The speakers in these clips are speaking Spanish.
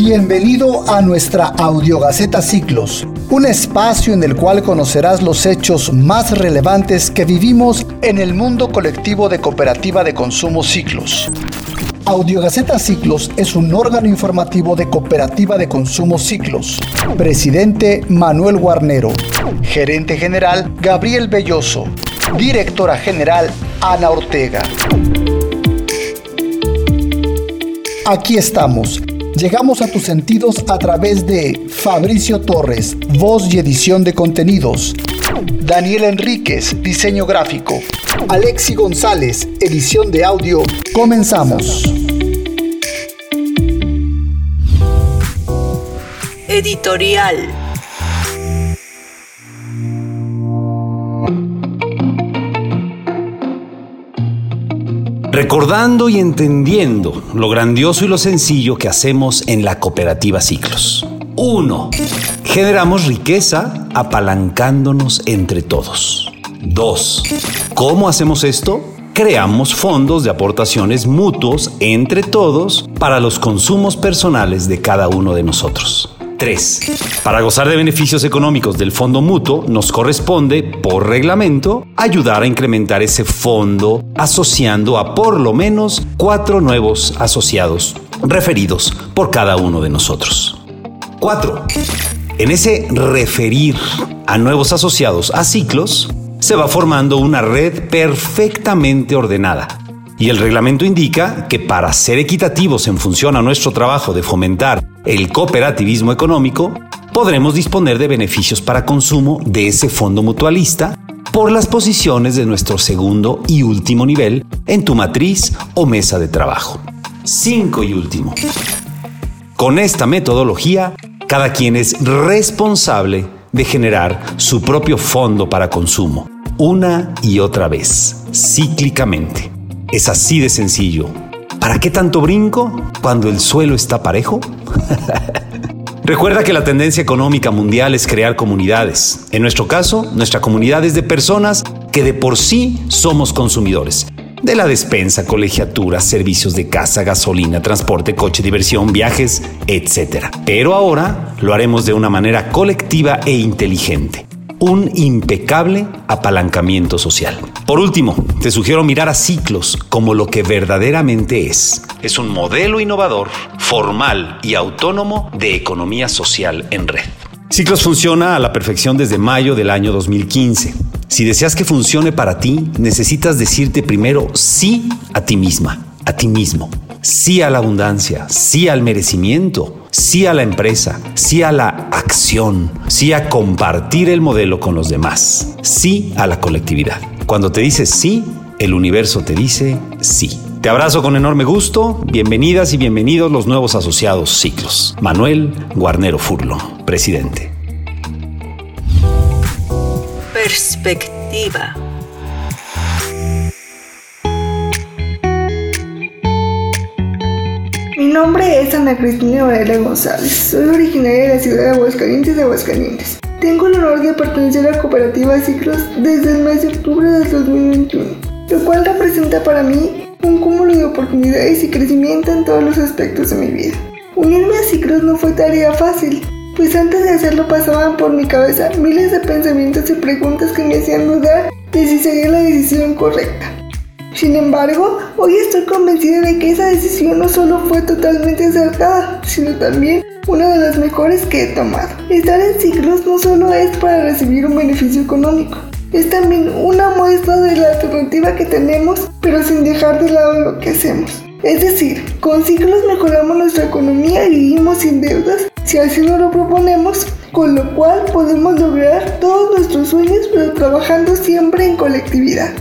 Bienvenido a nuestra Audiogaceta Ciclos, un espacio en el cual conocerás los hechos más relevantes que vivimos en el mundo colectivo de cooperativa de consumo Ciclos. Audiogaceta Ciclos es un órgano informativo de Cooperativa de Consumo Ciclos. Presidente Manuel Guarnero. Gerente General Gabriel Belloso. Directora General Ana Ortega. Aquí estamos. Llegamos a tus sentidos a través de Fabricio Torres, voz y edición de contenidos. Daniel Enríquez, diseño gráfico. Alexi González, edición de audio. Comenzamos. Editorial. Recordando y entendiendo lo grandioso y lo sencillo que hacemos en la cooperativa Ciclos. 1. Generamos riqueza apalancándonos entre todos. 2. ¿Cómo hacemos esto? Creamos fondos de aportaciones mutuos entre todos para los consumos personales de cada uno de nosotros. 3. Para gozar de beneficios económicos del fondo mutuo, nos corresponde, por reglamento, ayudar a incrementar ese fondo asociando a por lo menos cuatro nuevos asociados referidos por cada uno de nosotros. 4. En ese referir a nuevos asociados a ciclos, se va formando una red perfectamente ordenada y el reglamento indica que para ser equitativos en función a nuestro trabajo de fomentar el cooperativismo económico, podremos disponer de beneficios para consumo de ese fondo mutualista por las posiciones de nuestro segundo y último nivel en tu matriz o mesa de trabajo. 5 y último. Con esta metodología, cada quien es responsable de generar su propio fondo para consumo, una y otra vez, cíclicamente. Es así de sencillo. ¿Para qué tanto brinco cuando el suelo está parejo? Recuerda que la tendencia económica mundial es crear comunidades. En nuestro caso, nuestra comunidad es de personas que de por sí somos consumidores. De la despensa, colegiatura, servicios de casa, gasolina, transporte, coche, diversión, viajes, etc. Pero ahora lo haremos de una manera colectiva e inteligente un impecable apalancamiento social. Por último, te sugiero mirar a ciclos como lo que verdaderamente es. Es un modelo innovador, formal y autónomo de economía social en red. Ciclos funciona a la perfección desde mayo del año 2015. Si deseas que funcione para ti, necesitas decirte primero sí a ti misma, a ti mismo. Sí a la abundancia, sí al merecimiento, sí a la empresa, sí a la acción, sí a compartir el modelo con los demás, sí a la colectividad. Cuando te dices sí, el universo te dice sí. Te abrazo con enorme gusto. Bienvenidas y bienvenidos los nuevos asociados ciclos. Manuel Guarnero Furlo, presidente. Perspectiva. Mi nombre es Ana Cristina Varela González. Soy originaria de la ciudad de Aguascalientes de Aguascalientes. Tengo el honor de pertenecer a cooperativa Ciclos desde el mes de octubre del 2021, lo cual representa para mí un cúmulo de oportunidades y crecimiento en todos los aspectos de mi vida. Unirme a Ciclos no fue tarea fácil, pues antes de hacerlo pasaban por mi cabeza miles de pensamientos y preguntas que me hacían dudar de si sería la decisión correcta. Sin embargo, hoy estoy convencida de que esa decisión no solo fue totalmente acertada, sino también una de las mejores que he tomado. Estar en ciclos no solo es para recibir un beneficio económico, es también una muestra de la alternativa que tenemos, pero sin dejar de lado lo que hacemos. Es decir, con ciclos mejoramos nuestra economía y vivimos sin deudas si así nos lo proponemos, con lo cual podemos lograr todos nuestros sueños pero trabajando siempre en colectividad.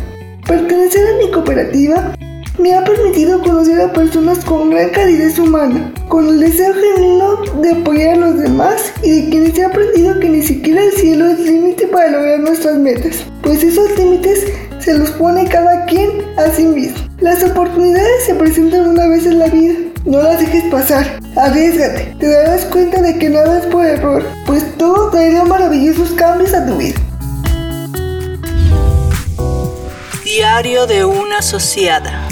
Pertenecer a mi cooperativa me ha permitido conocer a personas con gran calidez humana, con el deseo genuino de apoyar a los demás y de quienes he aprendido que ni siquiera el cielo es límite para lograr nuestras metas, pues esos límites se los pone cada quien a sí mismo. Las oportunidades se presentan una vez en la vida, no las dejes pasar, arriesgate, te darás cuenta de que nada es por error, pues todo traerá maravillosos cambios a tu vida. Diario de una asociada.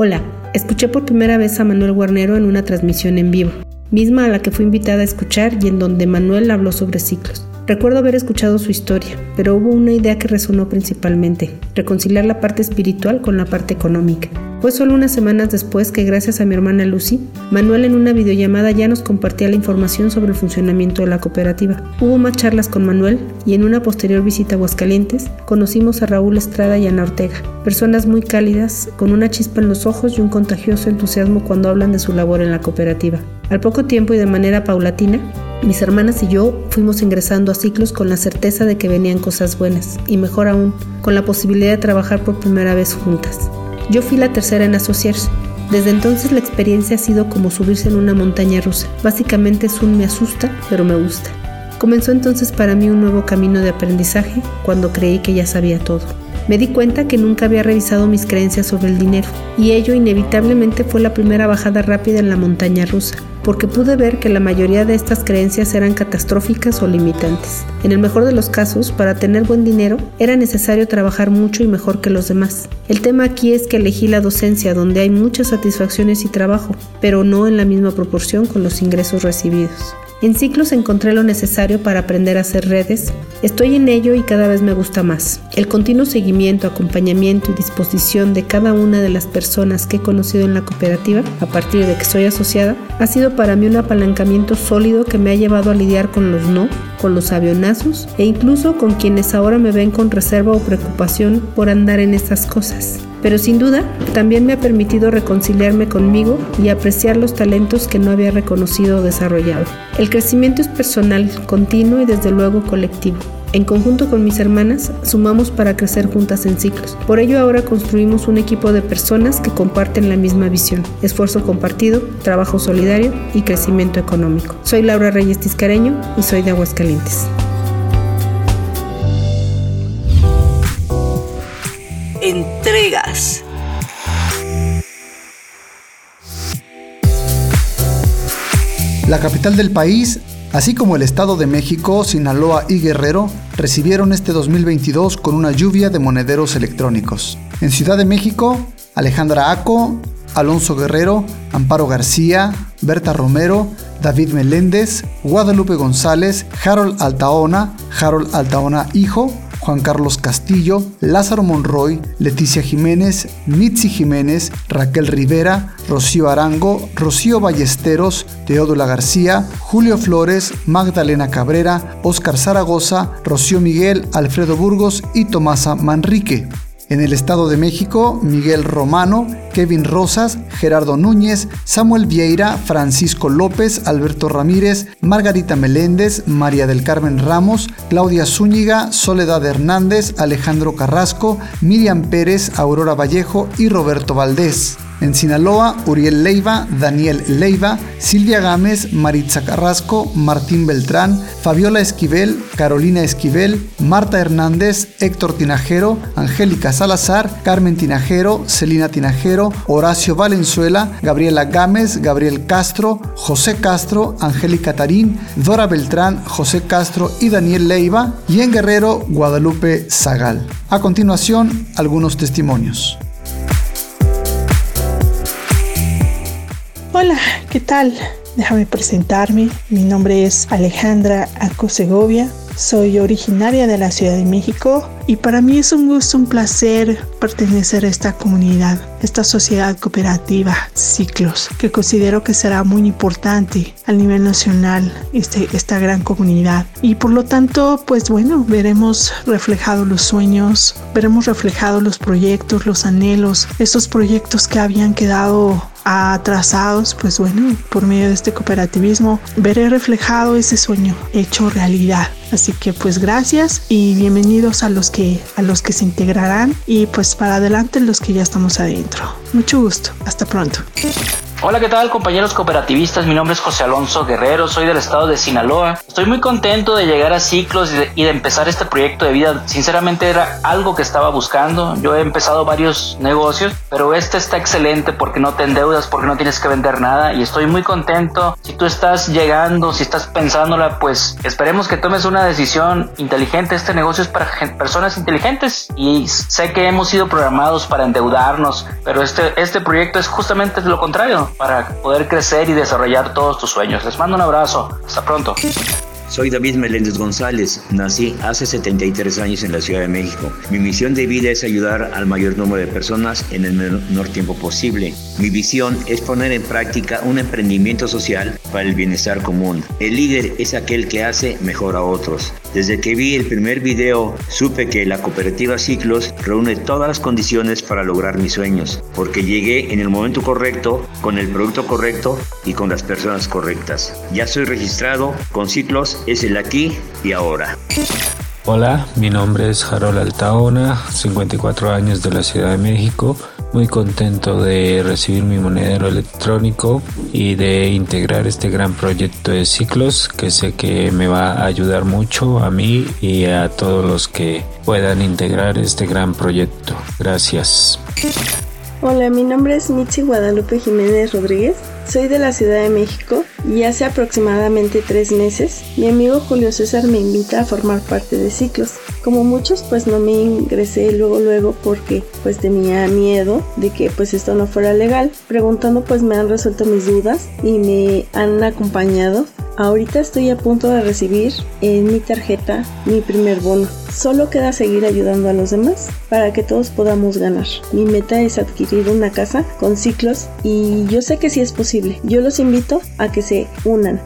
Hola, escuché por primera vez a Manuel Guarnero en una transmisión en vivo, misma a la que fui invitada a escuchar y en donde Manuel habló sobre ciclos. Recuerdo haber escuchado su historia, pero hubo una idea que resonó principalmente, reconciliar la parte espiritual con la parte económica. Fue solo unas semanas después que gracias a mi hermana Lucy, Manuel en una videollamada ya nos compartía la información sobre el funcionamiento de la cooperativa. Hubo más charlas con Manuel y en una posterior visita a Aguascalientes conocimos a Raúl Estrada y Ana Ortega, personas muy cálidas, con una chispa en los ojos y un contagioso entusiasmo cuando hablan de su labor en la cooperativa. Al poco tiempo y de manera paulatina, mis hermanas y yo fuimos ingresando a ciclos con la certeza de que venían cosas buenas y mejor aún, con la posibilidad de trabajar por primera vez juntas. Yo fui la tercera en asociarse. Desde entonces la experiencia ha sido como subirse en una montaña rusa. Básicamente es me asusta, pero me gusta. Comenzó entonces para mí un nuevo camino de aprendizaje cuando creí que ya sabía todo. Me di cuenta que nunca había revisado mis creencias sobre el dinero y ello inevitablemente fue la primera bajada rápida en la montaña rusa, porque pude ver que la mayoría de estas creencias eran catastróficas o limitantes. En el mejor de los casos, para tener buen dinero, era necesario trabajar mucho y mejor que los demás. El tema aquí es que elegí la docencia donde hay muchas satisfacciones y trabajo, pero no en la misma proporción con los ingresos recibidos. En ciclos encontré lo necesario para aprender a hacer redes. Estoy en ello y cada vez me gusta más. El continuo seguimiento, acompañamiento y disposición de cada una de las personas que he conocido en la cooperativa, a partir de que soy asociada, ha sido para mí un apalancamiento sólido que me ha llevado a lidiar con los no, con los avionazos e incluso con quienes ahora me ven con reserva o preocupación por andar en esas cosas pero sin duda también me ha permitido reconciliarme conmigo y apreciar los talentos que no había reconocido o desarrollado. El crecimiento es personal, continuo y desde luego colectivo. En conjunto con mis hermanas, sumamos para crecer juntas en ciclos. Por ello ahora construimos un equipo de personas que comparten la misma visión, esfuerzo compartido, trabajo solidario y crecimiento económico. Soy Laura Reyes Tiscareño y soy de Aguascalientes. La capital del país, así como el Estado de México, Sinaloa y Guerrero, recibieron este 2022 con una lluvia de monederos electrónicos. En Ciudad de México, Alejandra Aco, Alonso Guerrero, Amparo García, Berta Romero, David Meléndez, Guadalupe González, Harold Altaona, Harold Altaona Hijo, Juan Carlos Castillo, Lázaro Monroy, Leticia Jiménez, Mitzi Jiménez, Raquel Rivera, Rocío Arango, Rocío Ballesteros, Teodula García, Julio Flores, Magdalena Cabrera, Óscar Zaragoza, Rocío Miguel, Alfredo Burgos y Tomasa Manrique. En el Estado de México, Miguel Romano, Kevin Rosas, Gerardo Núñez, Samuel Vieira, Francisco López, Alberto Ramírez, Margarita Meléndez, María del Carmen Ramos, Claudia Zúñiga, Soledad Hernández, Alejandro Carrasco, Miriam Pérez, Aurora Vallejo y Roberto Valdés. En Sinaloa, Uriel Leiva, Daniel Leiva, Silvia Gámez, Maritza Carrasco, Martín Beltrán, Fabiola Esquivel, Carolina Esquivel, Marta Hernández, Héctor Tinajero, Angélica Salazar, Carmen Tinajero, Celina Tinajero, Horacio Valenzuela, Gabriela Gámez, Gabriel Castro, José Castro, Angélica Tarín, Dora Beltrán, José Castro y Daniel Leiva, y en Guerrero, Guadalupe Zagal. A continuación, algunos testimonios. Hola, ¿qué tal? Déjame presentarme. Mi nombre es Alejandra Aco Segovia. Soy originaria de la Ciudad de México y para mí es un gusto, un placer pertenecer a esta comunidad, esta sociedad cooperativa Ciclos, que considero que será muy importante a nivel nacional este, esta gran comunidad. Y por lo tanto, pues bueno, veremos reflejados los sueños, veremos reflejados los proyectos, los anhelos, esos proyectos que habían quedado atrasados, pues bueno, por medio de este cooperativismo, veré reflejado ese sueño hecho realidad. Así que pues gracias y bienvenidos a los que a los que se integrarán y pues para adelante los que ya estamos adentro. Mucho gusto. Hasta pronto. Hola, ¿qué tal compañeros cooperativistas? Mi nombre es José Alonso Guerrero, soy del estado de Sinaloa. Estoy muy contento de llegar a Ciclos y de, empezar este proyecto de vida. Sinceramente era algo que estaba buscando. Yo he empezado varios negocios, pero este está excelente porque no te endeudas, porque no tienes que vender nada y estoy muy contento. Si tú estás llegando, si estás pensándola, pues esperemos que tomes una decisión inteligente. Este negocio es para personas inteligentes y sé que hemos sido programados para endeudarnos, pero este, este proyecto es justamente lo contrario para poder crecer y desarrollar todos tus sueños. Les mando un abrazo. Hasta pronto. Soy David Meléndez González. Nací hace 73 años en la Ciudad de México. Mi misión de vida es ayudar al mayor número de personas en el menor tiempo posible. Mi visión es poner en práctica un emprendimiento social para el bienestar común. El líder es aquel que hace mejor a otros. Desde que vi el primer video, supe que la cooperativa Ciclos reúne todas las condiciones para lograr mis sueños, porque llegué en el momento correcto, con el producto correcto y con las personas correctas. Ya soy registrado con Ciclos, es el aquí y ahora. Hola, mi nombre es Harold Altaona, 54 años de la Ciudad de México muy contento de recibir mi monedero electrónico y de integrar este gran proyecto de ciclos que sé que me va a ayudar mucho a mí y a todos los que puedan integrar este gran proyecto. Gracias. Hola, mi nombre es Mitzi Guadalupe Jiménez Rodríguez. Soy de la Ciudad de México y hace aproximadamente tres meses mi amigo Julio César me invita a formar parte de Ciclos. Como muchos pues no me ingresé luego luego porque pues tenía miedo de que pues esto no fuera legal. Preguntando pues me han resuelto mis dudas y me han acompañado Ahorita estoy a punto de recibir en mi tarjeta mi primer bono. Solo queda seguir ayudando a los demás para que todos podamos ganar. Mi meta es adquirir una casa con ciclos y yo sé que sí es posible. Yo los invito a que se unan.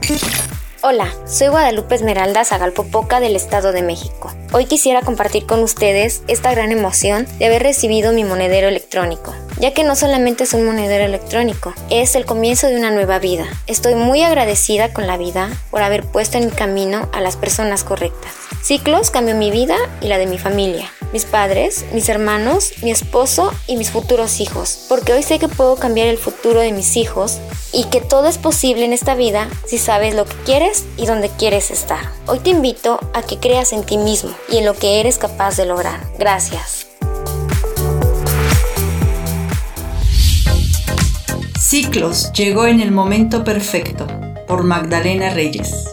Hola, soy Guadalupe Esmeralda Zagalpopoca del Estado de México. Hoy quisiera compartir con ustedes esta gran emoción de haber recibido mi monedero electrónico, ya que no solamente es un monedero electrónico, es el comienzo de una nueva vida. Estoy muy agradecida con la vida por haber puesto en mi camino a las personas correctas. Ciclos cambió mi vida y la de mi familia, mis padres, mis hermanos, mi esposo y mis futuros hijos, porque hoy sé que puedo cambiar el futuro de mis hijos y que todo es posible en esta vida si sabes lo que quieres y dónde quieres estar. Hoy te invito a que creas en ti mismo y en lo que eres capaz de lograr. Gracias. Ciclos llegó en el momento perfecto por Magdalena Reyes.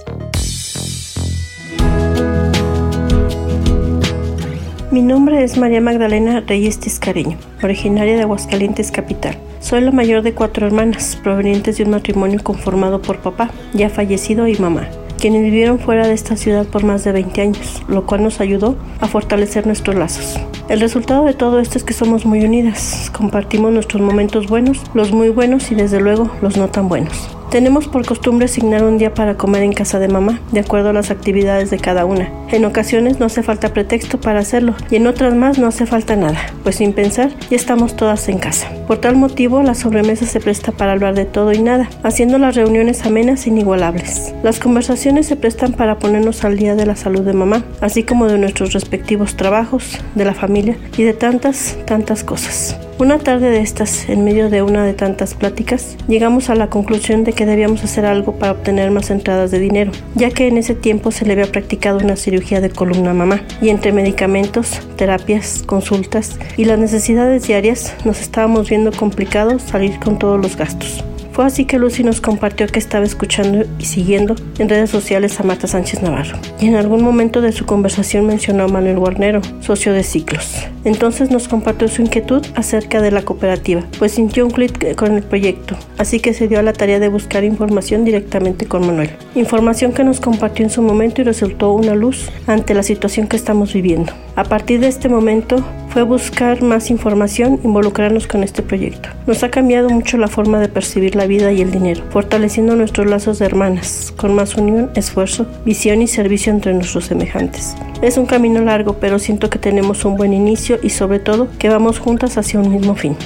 Mi nombre es María Magdalena Reyes Tiscareño, originaria de Aguascalientes Capital. Soy la mayor de cuatro hermanas, provenientes de un matrimonio conformado por papá, ya fallecido, y mamá, quienes vivieron fuera de esta ciudad por más de 20 años, lo cual nos ayudó a fortalecer nuestros lazos. El resultado de todo esto es que somos muy unidas, compartimos nuestros momentos buenos, los muy buenos y desde luego los no tan buenos. Tenemos por costumbre asignar un día para comer en casa de mamá, de acuerdo a las actividades de cada una. En ocasiones no hace falta pretexto para hacerlo y en otras más no hace falta nada, pues sin pensar ya estamos todas en casa. Por tal motivo la sobremesa se presta para hablar de todo y nada, haciendo las reuniones amenas e inigualables. Las conversaciones se prestan para ponernos al día de la salud de mamá, así como de nuestros respectivos trabajos, de la familia y de tantas, tantas cosas. Una tarde de estas, en medio de una de tantas pláticas, llegamos a la conclusión de que debíamos hacer algo para obtener más entradas de dinero, ya que en ese tiempo se le había practicado una cirugía de columna mamá, y entre medicamentos, terapias, consultas y las necesidades diarias nos estábamos viendo complicado salir con todos los gastos. Fue así que Lucy nos compartió que estaba escuchando y siguiendo en redes sociales a Marta Sánchez Navarro. Y en algún momento de su conversación mencionó a Manuel Guarnero, socio de Ciclos. Entonces nos compartió su inquietud acerca de la cooperativa, pues sintió un clic con el proyecto, así que se dio a la tarea de buscar información directamente con Manuel. Información que nos compartió en su momento y resultó una luz ante la situación que estamos viviendo. A partir de este momento fue buscar más información, involucrarnos con este proyecto. Nos ha cambiado mucho la forma de percibir la vida y el dinero, fortaleciendo nuestros lazos de hermanas, con más unión, esfuerzo, visión y servicio entre nuestros semejantes. Es un camino largo, pero siento que tenemos un buen inicio y sobre todo que vamos juntas hacia un mismo fin.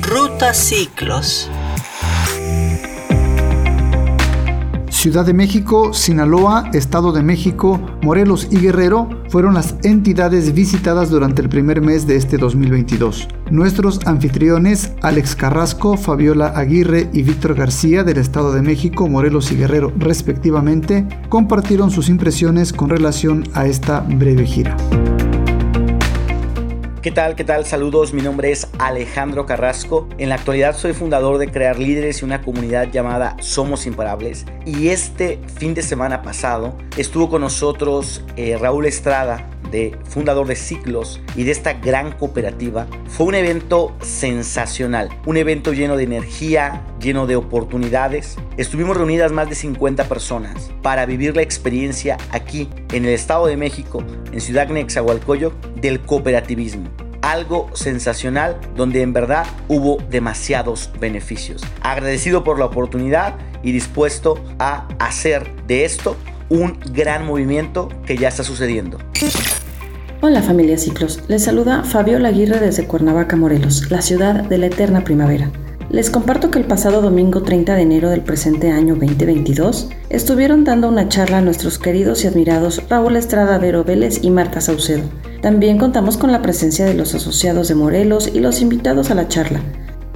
Ruta Ciclos Ciudad de México, Sinaloa, Estado de México, Morelos y Guerrero fueron las entidades visitadas durante el primer mes de este 2022. Nuestros anfitriones, Alex Carrasco, Fabiola Aguirre y Víctor García del Estado de México, Morelos y Guerrero respectivamente, compartieron sus impresiones con relación a esta breve gira. ¿Qué tal? ¿Qué tal? Saludos, mi nombre es Alejandro Carrasco. En la actualidad soy fundador de Crear Líderes y una comunidad llamada Somos Imparables. Y este fin de semana pasado estuvo con nosotros eh, Raúl Estrada, de fundador de Ciclos y de esta gran cooperativa. Fue un evento sensacional, un evento lleno de energía, lleno de oportunidades. Estuvimos reunidas más de 50 personas para vivir la experiencia aquí en el Estado de México, en Ciudad Nexahualcoyo, del cooperativismo algo sensacional donde en verdad hubo demasiados beneficios. Agradecido por la oportunidad y dispuesto a hacer de esto un gran movimiento que ya está sucediendo. Hola familia Ciclos, les saluda Fabiola Aguirre desde Cuernavaca, Morelos, la ciudad de la eterna primavera. Les comparto que el pasado domingo 30 de enero del presente año 2022 estuvieron dando una charla a nuestros queridos y admirados Raúl Estrada Vero Vélez y Marta Saucedo, también contamos con la presencia de los asociados de Morelos y los invitados a la charla.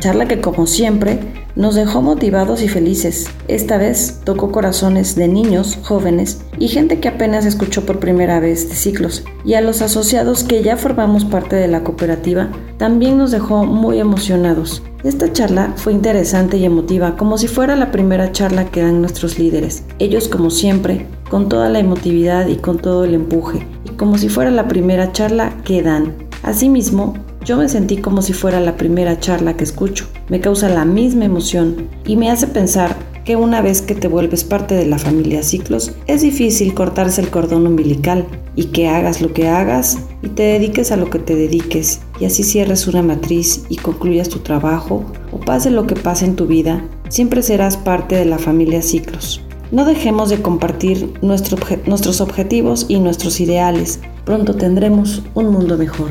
Charla que como siempre nos dejó motivados y felices. Esta vez tocó corazones de niños, jóvenes y gente que apenas escuchó por primera vez de ciclos. Y a los asociados que ya formamos parte de la cooperativa también nos dejó muy emocionados. Esta charla fue interesante y emotiva, como si fuera la primera charla que dan nuestros líderes. Ellos, como siempre, con toda la emotividad y con todo el empuje, y como si fuera la primera charla que dan. Asimismo, yo me sentí como si fuera la primera charla que escucho. Me causa la misma emoción y me hace pensar que una vez que te vuelves parte de la familia Ciclos, es difícil cortarse el cordón umbilical y que hagas lo que hagas y te dediques a lo que te dediques y así cierres una matriz y concluyas tu trabajo o pase lo que pase en tu vida, siempre serás parte de la familia Ciclos. No dejemos de compartir nuestros objetivos y nuestros ideales. Pronto tendremos un mundo mejor.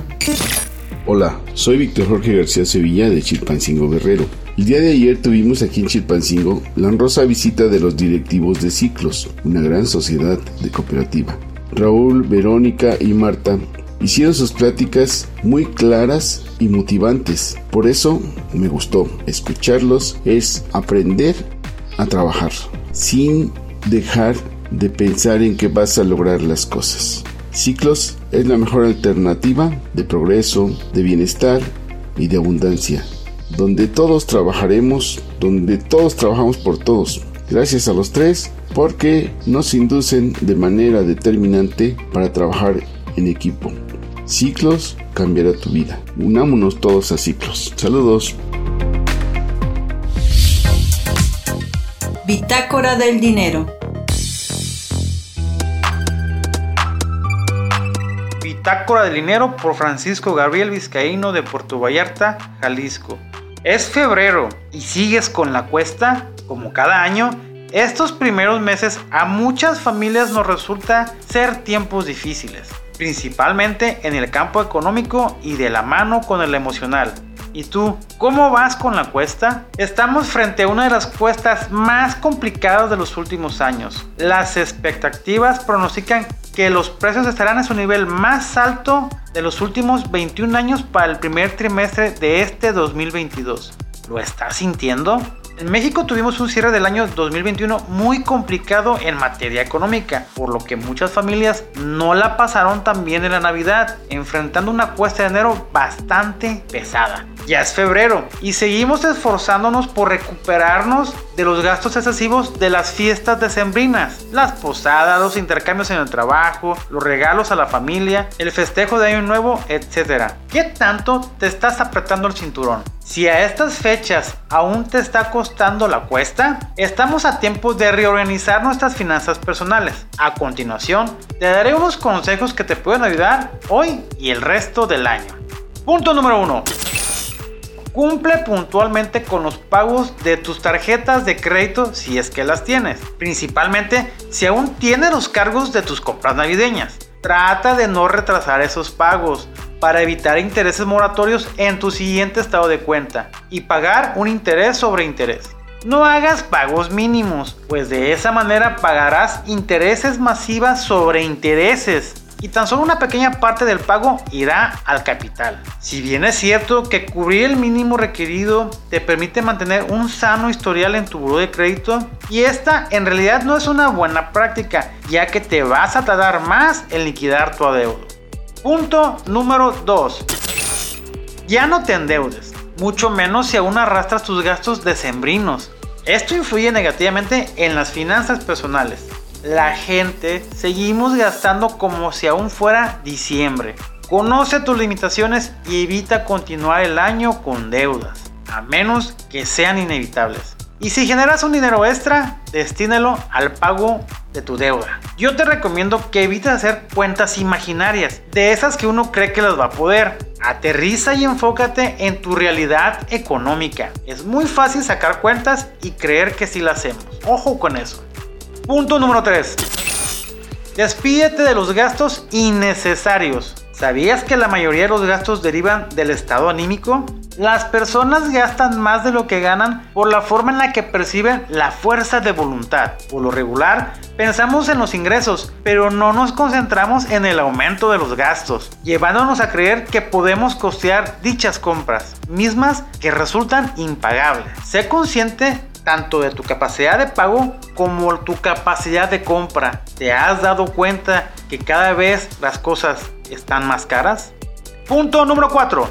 Hola, soy Víctor Jorge García Sevilla de Chilpancingo Guerrero. El día de ayer tuvimos aquí en Chilpancingo la honrosa visita de los directivos de Ciclos, una gran sociedad de cooperativa. Raúl, Verónica y Marta hicieron sus pláticas muy claras y motivantes. Por eso me gustó escucharlos, es aprender a trabajar sin dejar de pensar en que vas a lograr las cosas. Ciclos es la mejor alternativa de progreso, de bienestar y de abundancia, donde todos trabajaremos, donde todos trabajamos por todos. Gracias a los tres porque nos inducen de manera determinante para trabajar en equipo. Ciclos cambiará tu vida. Unámonos todos a ciclos. Saludos. Bitácora del dinero. Bitácora del Dinero por Francisco Gabriel Vizcaíno de Puerto Vallarta, Jalisco. Es febrero y sigues con la cuesta, como cada año. Estos primeros meses a muchas familias nos resulta ser tiempos difíciles, principalmente en el campo económico y de la mano con el emocional. ¿Y tú? ¿Cómo vas con la cuesta? Estamos frente a una de las cuestas más complicadas de los últimos años. Las expectativas pronostican que los precios estarán en su nivel más alto de los últimos 21 años para el primer trimestre de este 2022. ¿Lo estás sintiendo? En México tuvimos un cierre del año 2021 muy complicado en materia económica, por lo que muchas familias no la pasaron tan bien en la Navidad, enfrentando una cuesta de enero bastante pesada. Ya es febrero y seguimos esforzándonos por recuperarnos de los gastos excesivos de las fiestas decembrinas, las posadas, los intercambios en el trabajo, los regalos a la familia, el festejo de Año Nuevo, etc. ¿Qué tanto te estás apretando el cinturón? Si a estas fechas aún te está costando la cuesta, estamos a tiempo de reorganizar nuestras finanzas personales. A continuación, te daré unos consejos que te pueden ayudar hoy y el resto del año. Punto número 1. Cumple puntualmente con los pagos de tus tarjetas de crédito si es que las tienes, principalmente si aún tienes los cargos de tus compras navideñas. Trata de no retrasar esos pagos para evitar intereses moratorios en tu siguiente estado de cuenta y pagar un interés sobre interés. No hagas pagos mínimos, pues de esa manera pagarás intereses masivas sobre intereses y tan solo una pequeña parte del pago irá al capital. Si bien es cierto que cubrir el mínimo requerido te permite mantener un sano historial en tu buro de crédito, y esta en realidad no es una buena práctica, ya que te vas a tardar más en liquidar tu adeudo. Punto número 2. Ya no te endeudes, mucho menos si aún arrastras tus gastos decembrinos. Esto influye negativamente en las finanzas personales la gente seguimos gastando como si aún fuera diciembre. Conoce tus limitaciones y evita continuar el año con deudas, a menos que sean inevitables. Y si generas un dinero extra, destínelo al pago de tu deuda. Yo te recomiendo que evites hacer cuentas imaginarias, de esas que uno cree que las va a poder. Aterriza y enfócate en tu realidad económica. Es muy fácil sacar cuentas y creer que sí las hacemos. Ojo con eso. Punto número 3. Despídete de los gastos innecesarios. ¿Sabías que la mayoría de los gastos derivan del estado anímico? Las personas gastan más de lo que ganan por la forma en la que perciben la fuerza de voluntad. Por lo regular, pensamos en los ingresos, pero no nos concentramos en el aumento de los gastos, llevándonos a creer que podemos costear dichas compras, mismas que resultan impagables. Sé consciente tanto de tu capacidad de pago como tu capacidad de compra. ¿Te has dado cuenta que cada vez las cosas están más caras? Punto número 4.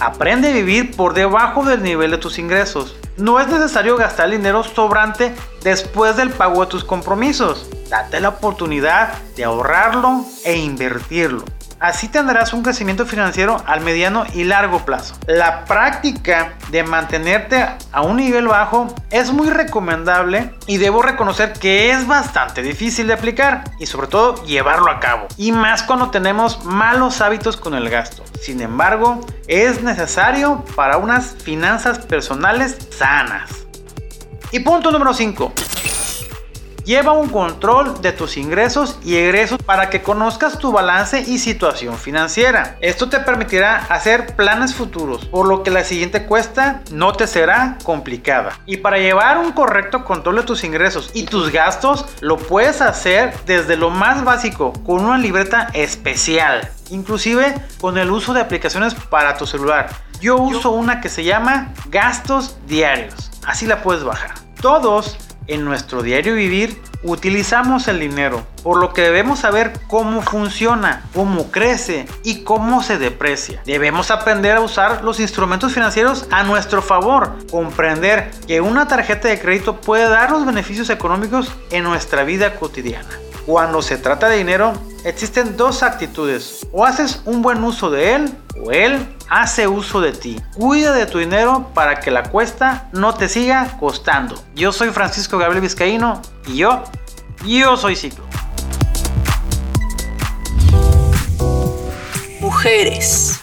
Aprende a vivir por debajo del nivel de tus ingresos. No es necesario gastar dinero sobrante después del pago de tus compromisos. Date la oportunidad de ahorrarlo e invertirlo. Así tendrás un crecimiento financiero al mediano y largo plazo. La práctica de mantenerte a un nivel bajo es muy recomendable y debo reconocer que es bastante difícil de aplicar y sobre todo llevarlo a cabo. Y más cuando tenemos malos hábitos con el gasto. Sin embargo, es necesario para unas finanzas personales sanas. Y punto número 5. Lleva un control de tus ingresos y egresos para que conozcas tu balance y situación financiera. Esto te permitirá hacer planes futuros, por lo que la siguiente cuesta no te será complicada. Y para llevar un correcto control de tus ingresos y tus gastos, lo puedes hacer desde lo más básico, con una libreta especial, inclusive con el uso de aplicaciones para tu celular. Yo uso una que se llama Gastos Diarios. Así la puedes bajar. Todos en nuestro diario vivir utilizamos el dinero, por lo que debemos saber cómo funciona, cómo crece y cómo se deprecia. Debemos aprender a usar los instrumentos financieros a nuestro favor, comprender que una tarjeta de crédito puede darnos beneficios económicos en nuestra vida cotidiana. Cuando se trata de dinero, existen dos actitudes. O haces un buen uso de él o él hace uso de ti. Cuida de tu dinero para que la cuesta no te siga costando. Yo soy Francisco Gabriel Vizcaíno y yo, yo soy Ciclo. Mujeres.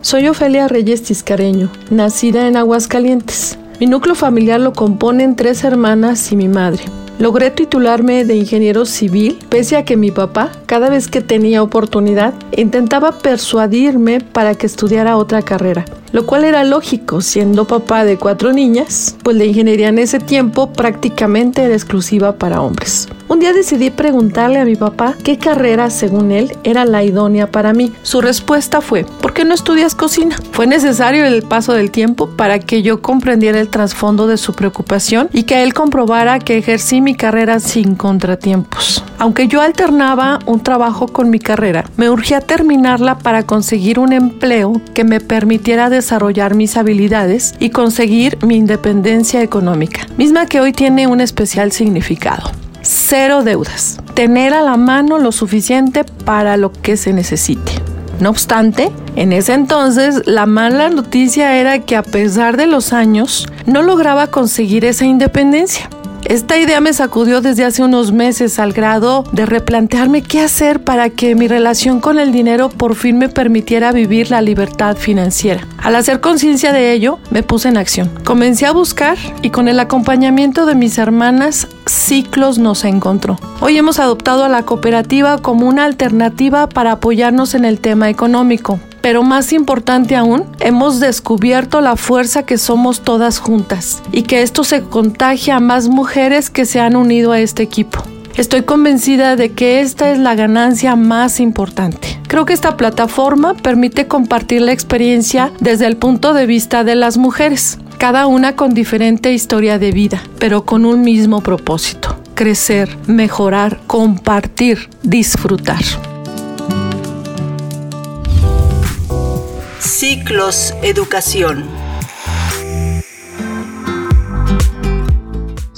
Soy Ofelia Reyes Tiscareño, nacida en Aguascalientes. Mi núcleo familiar lo componen tres hermanas y mi madre. Logré titularme de ingeniero civil, pese a que mi papá, cada vez que tenía oportunidad, intentaba persuadirme para que estudiara otra carrera lo cual era lógico siendo papá de cuatro niñas, pues la ingeniería en ese tiempo prácticamente era exclusiva para hombres. Un día decidí preguntarle a mi papá qué carrera, según él, era la idónea para mí. Su respuesta fue, ¿por qué no estudias cocina? Fue necesario el paso del tiempo para que yo comprendiera el trasfondo de su preocupación y que él comprobara que ejercí mi carrera sin contratiempos. Aunque yo alternaba un trabajo con mi carrera, me urgía terminarla para conseguir un empleo que me permitiera desarrollar mis habilidades y conseguir mi independencia económica, misma que hoy tiene un especial significado. Cero deudas. Tener a la mano lo suficiente para lo que se necesite. No obstante, en ese entonces la mala noticia era que a pesar de los años no lograba conseguir esa independencia. Esta idea me sacudió desde hace unos meses al grado de replantearme qué hacer para que mi relación con el dinero por fin me permitiera vivir la libertad financiera. Al hacer conciencia de ello, me puse en acción. Comencé a buscar y con el acompañamiento de mis hermanas, Ciclos nos encontró. Hoy hemos adoptado a la cooperativa como una alternativa para apoyarnos en el tema económico Pero más importante aún, hemos descubierto la fuerza que somos todas juntas y que esto se contagia a más mujeres que se han unido a este equipo. Estoy convencida de que esta es la ganancia más importante. Creo que esta plataforma permite compartir la experiencia desde el punto de vista de las mujeres, cada una con diferente historia de vida, pero con un mismo propósito, crecer, mejorar, compartir, disfrutar. Ciclos Educación.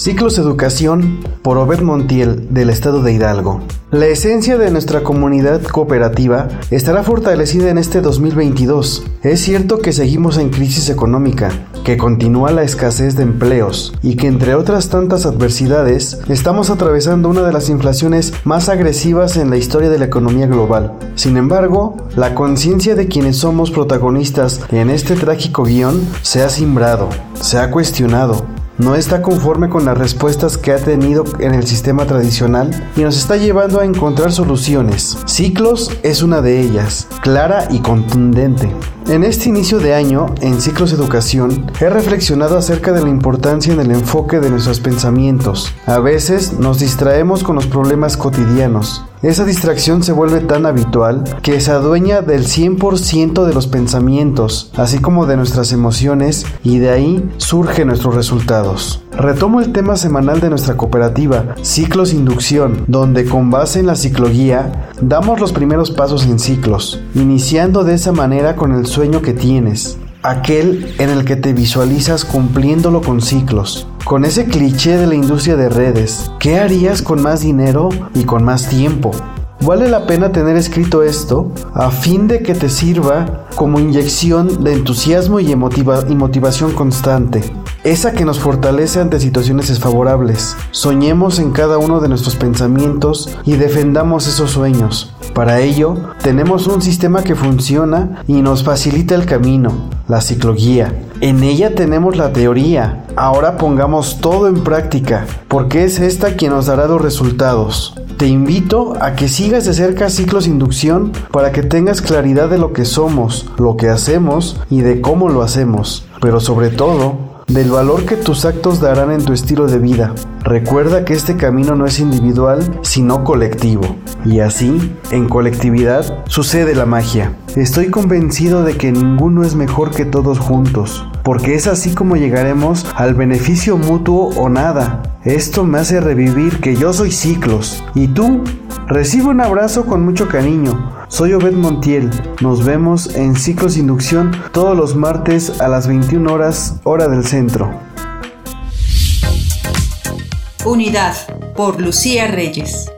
Ciclos Educación por Obed Montiel del estado de Hidalgo. La esencia de nuestra comunidad cooperativa estará fortalecida en este 2022. Es cierto que seguimos en crisis económica, que continúa la escasez de empleos y que entre otras tantas adversidades estamos atravesando una de las inflaciones más agresivas en la historia de la economía global. Sin embargo, la conciencia de quienes somos protagonistas en este trágico guion se ha simbrado, se ha cuestionado, no está conforme con las respuestas que ha tenido en el sistema tradicional y nos está llevando a encontrar soluciones. Ciclos es una de ellas, clara y contundente. En este inicio de año, en Ciclos Educación, he reflexionado acerca de la importancia en el enfoque de nuestros pensamientos. A veces nos distraemos con los problemas cotidianos. Esa distracción se vuelve tan habitual que se adueña del 100% de los pensamientos, así como de nuestras emociones, y de ahí surgen nuestros resultados. Retomo el tema semanal de nuestra cooperativa, Ciclos Inducción, donde con base en la cicloguía damos los primeros pasos en ciclos, iniciando de esa manera con el sueño que tienes, aquel en el que te visualizas cumpliéndolo con ciclos. Con ese cliché de la industria de redes, ¿qué harías con más dinero y con más tiempo? Vale la pena tener escrito esto a fin de que te sirva como inyección de entusiasmo y, motivación constante esa que nos fortalece ante situaciones desfavorables. Soñemos en cada uno de nuestros pensamientos y defendamos esos sueños. Para ello, tenemos un sistema que funciona y nos facilita el camino, la cicloguía. En ella tenemos la teoría. Ahora pongamos todo en práctica, porque es esta quien nos dará los resultados. Te invito a que sigas de cerca ciclos inducción para que tengas claridad de lo que somos, lo que hacemos y de cómo lo hacemos. Pero sobre todo, del valor que tus actos darán en tu estilo de vida. Recuerda que este camino no es individual, sino colectivo. Y así, en colectividad, sucede la magia. Estoy convencido de que ninguno es mejor que todos juntos, porque es así como llegaremos al beneficio mutuo o nada. Esto me hace revivir que yo soy ciclos. ¿Y tú? Recibe un abrazo con mucho cariño. Soy Obed Montiel. Nos vemos en Ciclos Inducción todos los martes a las 21 horas, hora del centro. Unidad por Lucía Reyes.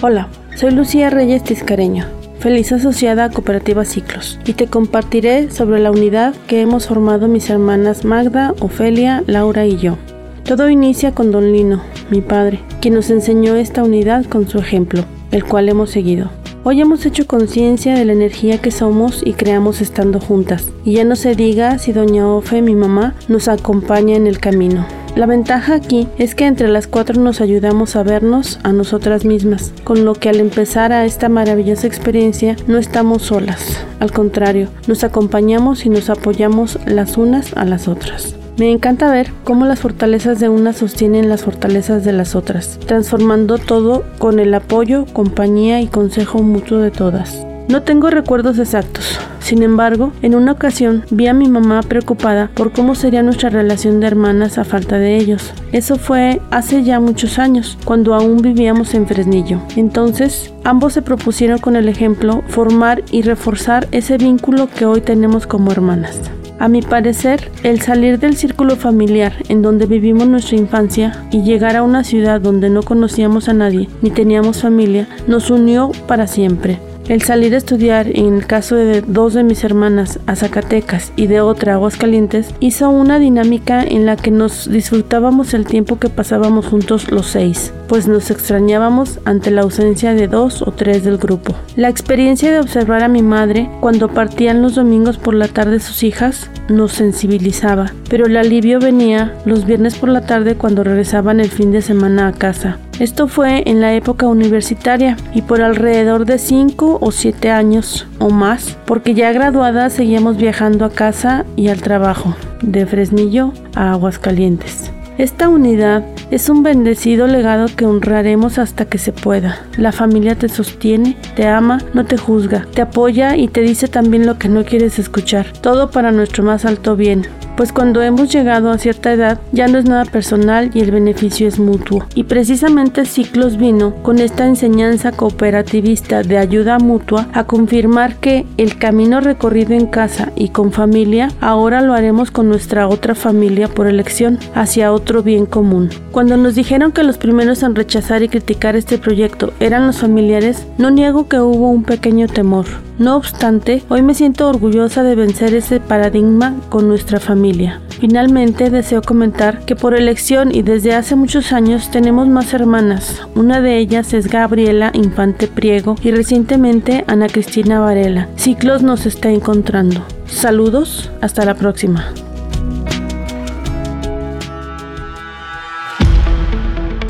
Hola, soy Lucía Reyes Tiscareño, feliz asociada a Cooperativa Ciclos, y te compartiré sobre la unidad que hemos formado mis hermanas Magda, Ofelia, Laura y yo. Todo inicia con don Lino, mi padre, quien nos enseñó esta unidad con su ejemplo, el cual hemos seguido. Hoy hemos hecho conciencia de la energía que somos y creamos estando juntas. Y ya no se diga si doña Ofe, mi mamá, nos acompaña en el camino. La ventaja aquí es que entre las cuatro nos ayudamos a vernos a nosotras mismas, con lo que al empezar a esta maravillosa experiencia no estamos solas. Al contrario, nos acompañamos y nos apoyamos las unas a las otras. Me encanta ver cómo las fortalezas de una sostienen las fortalezas de las otras, transformando todo con el apoyo, compañía y consejo mutuo de todas. No tengo recuerdos exactos. Sin embargo, en una ocasión vi a mi mamá preocupada por cómo sería nuestra relación de hermanas a falta de ellos. Eso fue hace ya muchos años, cuando aún vivíamos en Fresnillo. Entonces, ambos se propusieron con el ejemplo formar y reforzar ese vínculo que hoy tenemos como hermanas. A mi parecer, el salir del círculo familiar en donde vivimos nuestra infancia y llegar a una ciudad donde no conocíamos a nadie ni teníamos familia nos unió para siempre. El salir a estudiar, en el caso de dos de mis hermanas, a Zacatecas y de otra a Aguascalientes, hizo una dinámica en la que nos disfrutábamos el tiempo que pasábamos juntos los seis pues nos extrañábamos ante la ausencia de dos o tres del grupo. La experiencia de observar a mi madre cuando partían los domingos por la tarde sus hijas nos sensibilizaba, pero el alivio venía los viernes por la tarde cuando regresaban el fin de semana a casa. Esto fue en la época universitaria y por alrededor de 5 o 7 años o más, porque ya graduada seguíamos viajando a casa y al trabajo, de Fresnillo a Aguascalientes. Esta unidad es un bendecido legado que honraremos hasta que se pueda. La familia te sostiene, te ama, no te juzga, te apoya y te dice también lo que no quieres escuchar. Todo para nuestro más alto bien pues cuando hemos llegado a cierta edad ya no es nada personal y el beneficio es mutuo. Y precisamente Ciclos vino con esta enseñanza cooperativista de ayuda mutua a confirmar que el camino recorrido en casa y con familia ahora lo haremos con nuestra otra familia por elección hacia otro bien común. Cuando nos dijeron que los primeros en rechazar y criticar este proyecto eran los familiares, no niego que hubo un pequeño temor. No obstante, hoy me siento orgullosa de vencer ese paradigma con nuestra familia. Finalmente, deseo comentar que por elección y desde hace muchos años tenemos más hermanas. Una de ellas es Gabriela Infante Priego y recientemente Ana Cristina Varela. Ciclos nos está encontrando. Saludos, hasta la próxima.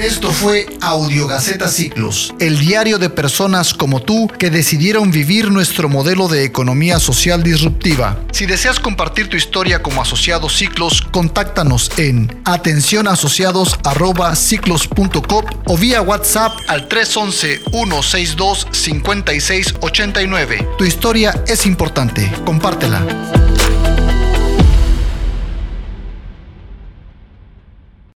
Esto fue Audiogaceta Ciclos, el diario de personas como tú que decidieron vivir nuestro modelo de economía social disruptiva. Si deseas compartir tu historia como asociado Ciclos, contáctanos en atencionasociados@ciclos.com o vía WhatsApp al 311 162 5689. Tu historia es importante, compártela.